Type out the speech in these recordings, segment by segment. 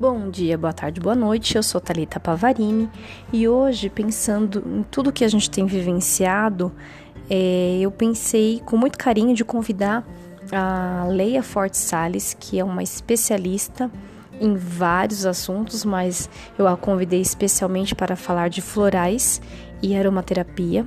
Bom dia, boa tarde, boa noite. Eu sou Talita Pavarini e hoje, pensando em tudo que a gente tem vivenciado, é, eu pensei com muito carinho de convidar a Leia Forte Sales, que é uma especialista em vários assuntos, mas eu a convidei especialmente para falar de florais e aromaterapia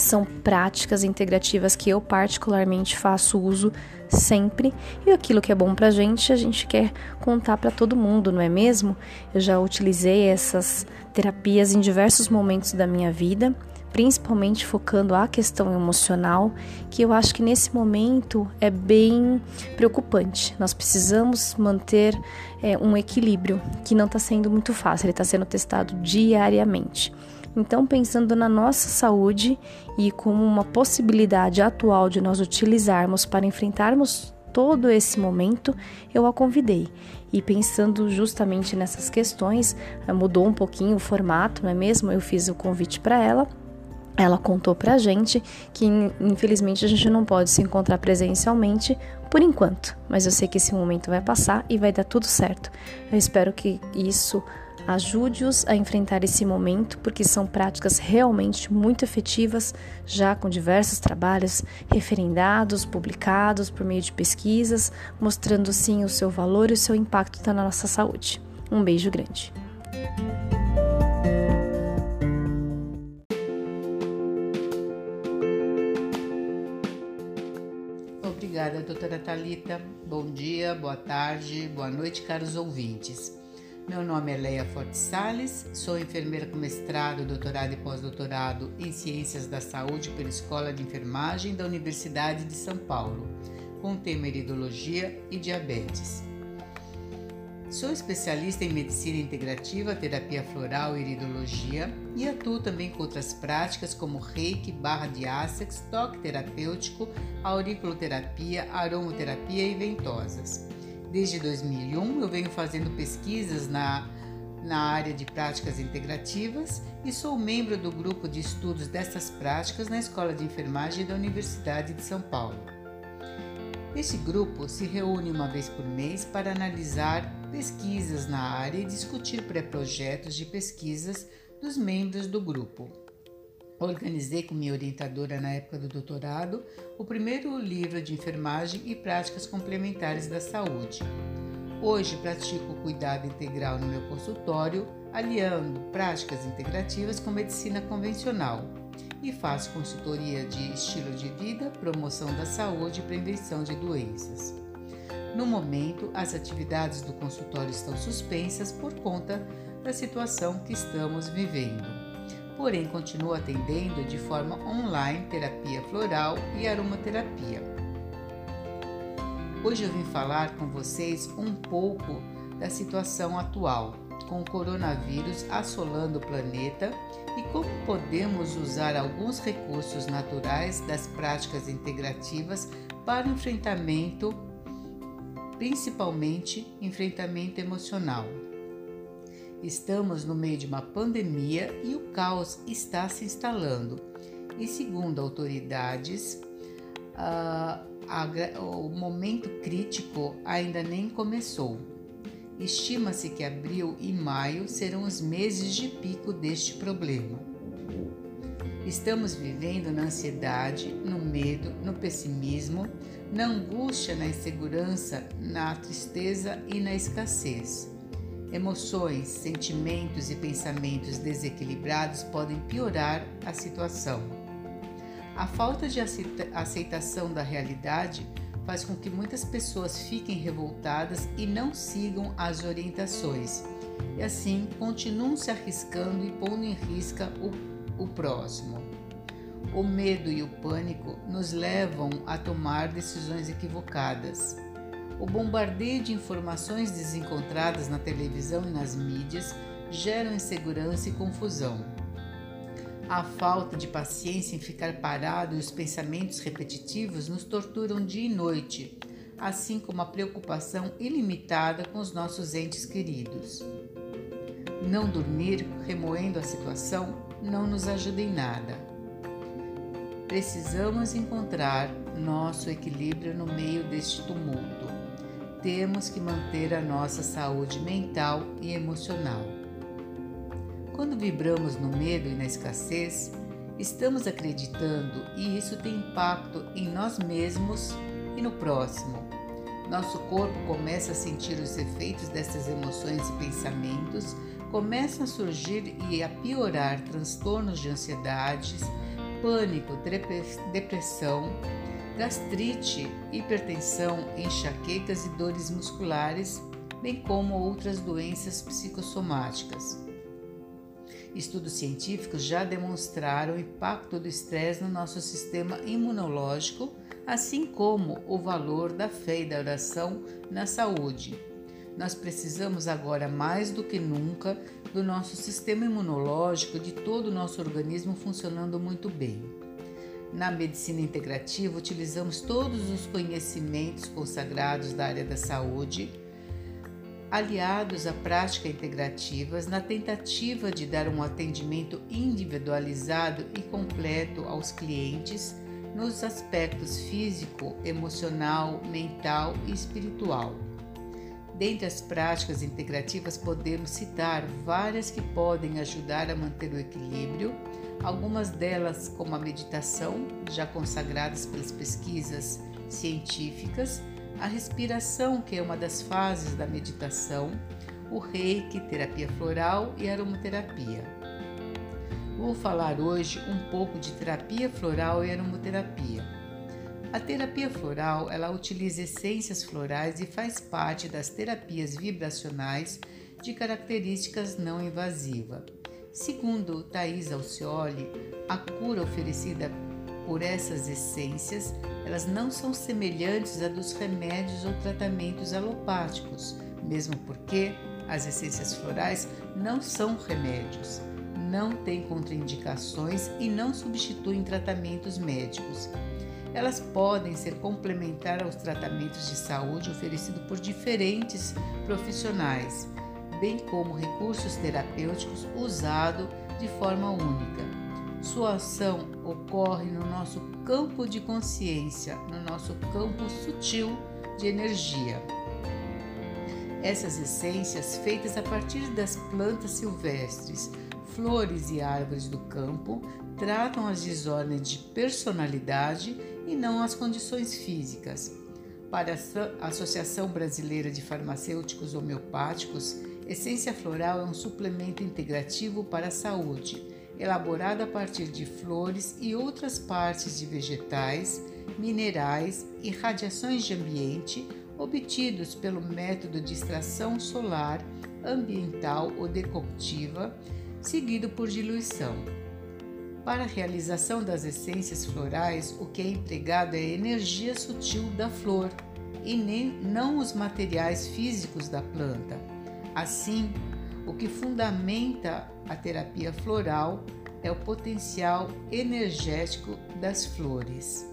são práticas integrativas que eu particularmente faço uso sempre e aquilo que é bom pra gente a gente quer contar para todo mundo, não é mesmo? Eu já utilizei essas terapias em diversos momentos da minha vida, principalmente focando a questão emocional, que eu acho que nesse momento é bem preocupante. Nós precisamos manter é, um equilíbrio que não está sendo muito fácil, ele está sendo testado diariamente. Então, pensando na nossa saúde e como uma possibilidade atual de nós utilizarmos para enfrentarmos todo esse momento, eu a convidei. E pensando justamente nessas questões, eh, mudou um pouquinho o formato, não é mesmo? Eu fiz o convite para ela. Ela contou pra gente que infelizmente a gente não pode se encontrar presencialmente por enquanto, mas eu sei que esse momento vai passar e vai dar tudo certo. Eu espero que isso Ajude-os a enfrentar esse momento, porque são práticas realmente muito efetivas, já com diversos trabalhos referendados, publicados por meio de pesquisas, mostrando sim o seu valor e o seu impacto na nossa saúde. Um beijo grande. Obrigada, doutora Talita. Bom dia, boa tarde, boa noite, caros ouvintes. Meu nome é Leia Forte Sales, sou enfermeira com mestrado, doutorado e pós-doutorado em Ciências da Saúde pela Escola de Enfermagem da Universidade de São Paulo, com tema Iridologia e Diabetes. Sou especialista em medicina integrativa, terapia floral e iridologia e atuo também com outras práticas como reiki, barra de Assex, toque terapêutico, auriculoterapia, aromoterapia e ventosas. Desde 2001 eu venho fazendo pesquisas na, na área de práticas integrativas e sou membro do grupo de estudos dessas práticas na Escola de Enfermagem da Universidade de São Paulo. Este grupo se reúne uma vez por mês para analisar pesquisas na área e discutir pré-projetos de pesquisas dos membros do grupo. Organizei com minha orientadora na época do doutorado o primeiro livro de enfermagem e práticas complementares da saúde. Hoje pratico o cuidado integral no meu consultório, aliando práticas integrativas com medicina convencional e faço consultoria de estilo de vida, promoção da saúde e prevenção de doenças. No momento, as atividades do consultório estão suspensas por conta da situação que estamos vivendo porém continua atendendo de forma online terapia floral e aromaterapia. Hoje eu vim falar com vocês um pouco da situação atual, com o coronavírus assolando o planeta e como podemos usar alguns recursos naturais das práticas integrativas para enfrentamento, principalmente enfrentamento emocional. Estamos no meio de uma pandemia e o caos está se instalando. E segundo autoridades, uh, a, o momento crítico ainda nem começou. Estima-se que abril e maio serão os meses de pico deste problema. Estamos vivendo na ansiedade, no medo, no pessimismo, na angústia, na insegurança, na tristeza e na escassez. Emoções, sentimentos e pensamentos desequilibrados podem piorar a situação. A falta de aceitação da realidade faz com que muitas pessoas fiquem revoltadas e não sigam as orientações, e assim continuam se arriscando e pondo em risco o, o próximo. O medo e o pânico nos levam a tomar decisões equivocadas o bombardeio de informações desencontradas na televisão e nas mídias geram insegurança e confusão. A falta de paciência em ficar parado e os pensamentos repetitivos nos torturam dia e noite, assim como a preocupação ilimitada com os nossos entes queridos. Não dormir, remoendo a situação, não nos ajuda em nada. Precisamos encontrar nosso equilíbrio no meio deste tumulto temos que manter a nossa saúde mental e emocional. Quando vibramos no medo e na escassez, estamos acreditando e isso tem impacto em nós mesmos e no próximo. Nosso corpo começa a sentir os efeitos dessas emoções e pensamentos, começam a surgir e a piorar transtornos de ansiedades, pânico, depressão, gastrite, hipertensão, enxaquecas e dores musculares, bem como outras doenças psicossomáticas. Estudos científicos já demonstraram o impacto do estresse no nosso sistema imunológico, assim como o valor da fé e da oração na saúde. Nós precisamos agora mais do que nunca do nosso sistema imunológico, de todo o nosso organismo funcionando muito bem. Na medicina integrativa, utilizamos todos os conhecimentos consagrados da área da saúde aliados à prática integrativas na tentativa de dar um atendimento individualizado e completo aos clientes nos aspectos físico, emocional, mental e espiritual. Dentre as práticas integrativas, podemos citar várias que podem ajudar a manter o equilíbrio, algumas delas, como a meditação, já consagradas pelas pesquisas científicas, a respiração, que é uma das fases da meditação, o reiki, terapia floral e aromaterapia. Vou falar hoje um pouco de terapia floral e aromaterapia. A terapia floral, ela utiliza essências florais e faz parte das terapias vibracionais de características não invasiva. Segundo Thais Alcioli, a cura oferecida por essas essências, elas não são semelhantes a dos remédios ou tratamentos alopáticos, mesmo porque as essências florais não são remédios, não têm contraindicações e não substituem tratamentos médicos. Elas podem ser complementar aos tratamentos de saúde oferecidos por diferentes profissionais, bem como recursos terapêuticos usados de forma única. Sua ação ocorre no nosso campo de consciência, no nosso campo sutil de energia. Essas essências, feitas a partir das plantas silvestres, flores e árvores do campo, tratam as desordens de personalidade e não as condições físicas. Para a Associação Brasileira de Farmacêuticos Homeopáticos, essência floral é um suplemento integrativo para a saúde elaborado a partir de flores e outras partes de vegetais, minerais e radiações de ambiente obtidos pelo método de extração solar, ambiental ou decoctiva, seguido por diluição. Para a realização das essências florais, o que é empregado é a energia sutil da flor e nem, não os materiais físicos da planta. Assim, o que fundamenta a terapia floral é o potencial energético das flores.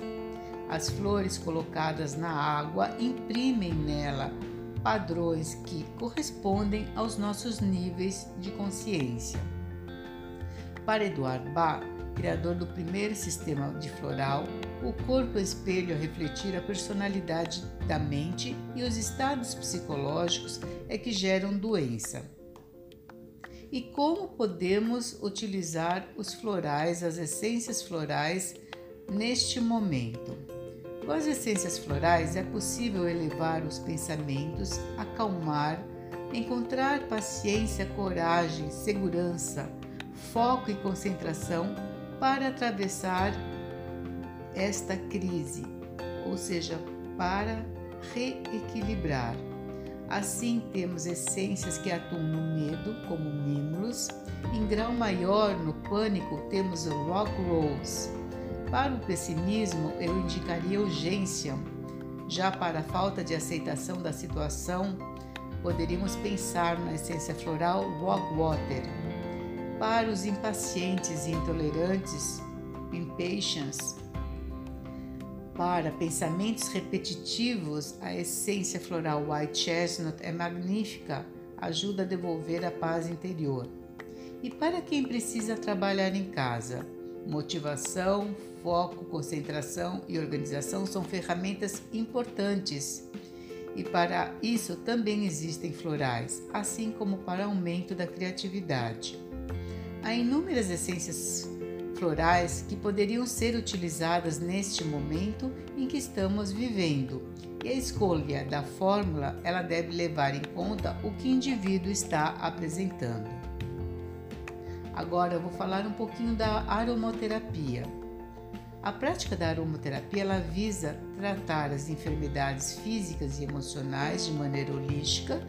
As flores colocadas na água imprimem nela padrões que correspondem aos nossos níveis de consciência. Para Eduard Bach, criador do primeiro sistema de floral, o corpo é espelho a refletir a personalidade da mente e os estados psicológicos é que geram doença e como podemos utilizar os florais, as essências florais neste momento. Com as essências florais é possível elevar os pensamentos, acalmar, encontrar paciência, coragem, segurança, foco e concentração para atravessar esta crise, ou seja, para reequilibrar. Assim, temos essências que atuam no medo, como mímulos. Em grau maior, no pânico, temos o rock rose. Para o pessimismo, eu indicaria gentium. Já para a falta de aceitação da situação, poderíamos pensar na essência floral rock water. Para os impacientes e intolerantes, impatience, para pensamentos repetitivos, a essência floral White Chestnut é magnífica, ajuda a devolver a paz interior. E para quem precisa trabalhar em casa, motivação, foco, concentração e organização são ferramentas importantes. e para isso também existem florais, assim como para aumento da criatividade. Há inúmeras essências florais que poderiam ser utilizadas neste momento em que estamos vivendo. E a escolha da fórmula, ela deve levar em conta o que o indivíduo está apresentando. Agora eu vou falar um pouquinho da aromaterapia. A prática da aromaterapia ela visa tratar as enfermidades físicas e emocionais de maneira holística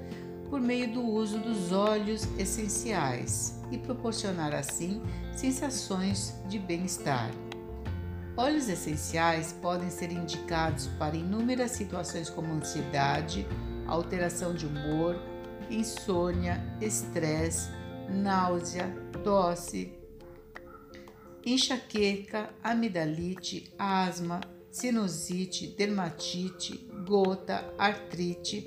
por meio do uso dos óleos essenciais e proporcionar assim sensações de bem-estar. Óleos essenciais podem ser indicados para inúmeras situações como ansiedade, alteração de humor, insônia, estresse, náusea, tosse, enxaqueca, amidalite, asma, sinusite, dermatite, gota, artrite.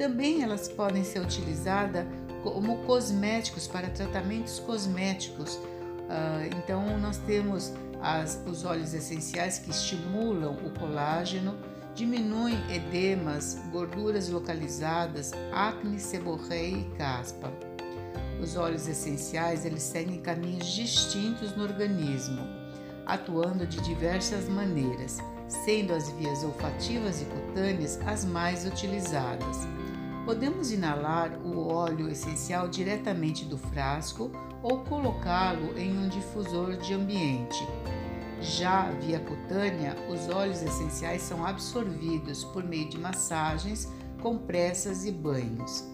Também elas podem ser utilizadas como cosméticos para tratamentos cosméticos. Uh, então, nós temos as, os óleos essenciais que estimulam o colágeno, diminuem edemas, gorduras localizadas, acne, seborreia e caspa. Os óleos essenciais eles seguem caminhos distintos no organismo, atuando de diversas maneiras, sendo as vias olfativas e cutâneas as mais utilizadas. Podemos inalar o óleo essencial diretamente do frasco ou colocá-lo em um difusor de ambiente. Já via cutânea, os óleos essenciais são absorvidos por meio de massagens, compressas e banhos.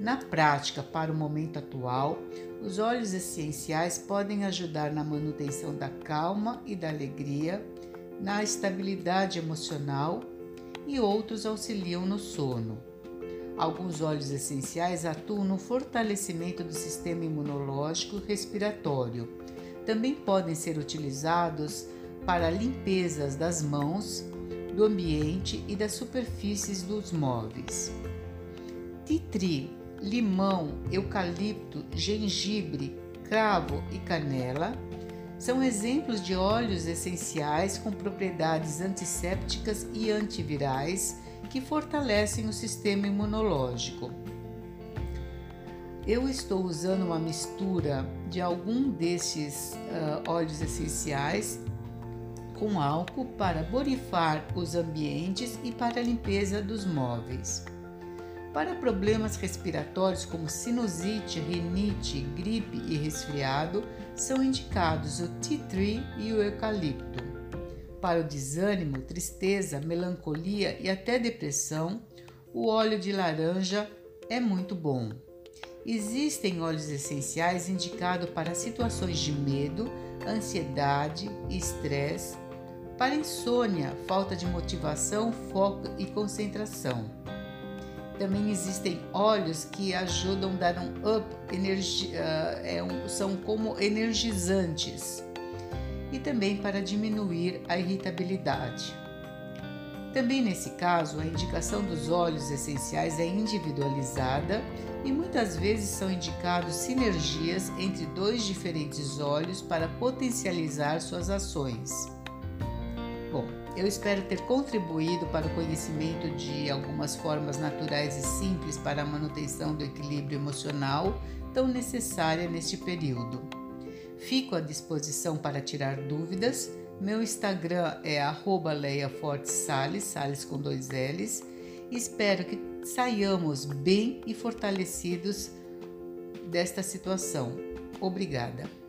Na prática, para o momento atual, os óleos essenciais podem ajudar na manutenção da calma e da alegria, na estabilidade emocional e outros auxiliam no sono. Alguns óleos essenciais atuam no fortalecimento do sistema imunológico respiratório. Também podem ser utilizados para limpezas das mãos, do ambiente e das superfícies dos móveis. Titri limão, eucalipto, gengibre, cravo e canela são exemplos de óleos essenciais com propriedades antissépticas e antivirais que fortalecem o sistema imunológico. Eu estou usando uma mistura de algum desses uh, óleos essenciais com álcool para borrifar os ambientes e para a limpeza dos móveis. Para problemas respiratórios como sinusite, rinite, gripe e resfriado, são indicados o tea tree e o eucalipto. Para o desânimo, tristeza, melancolia e até depressão, o óleo de laranja é muito bom. Existem óleos essenciais indicados para situações de medo, ansiedade estresse, para insônia, falta de motivação, foco e concentração. Também existem óleos que ajudam a dar um up, uh, é são como energizantes e também para diminuir a irritabilidade. Também nesse caso, a indicação dos óleos essenciais é individualizada e muitas vezes são indicados sinergias entre dois diferentes óleos para potencializar suas ações. Bom, eu espero ter contribuído para o conhecimento de algumas formas naturais e simples para a manutenção do equilíbrio emocional tão necessária neste período. Fico à disposição para tirar dúvidas. Meu Instagram é @leiafortesales, Sales com dois L's. Espero que saiamos bem e fortalecidos desta situação. Obrigada.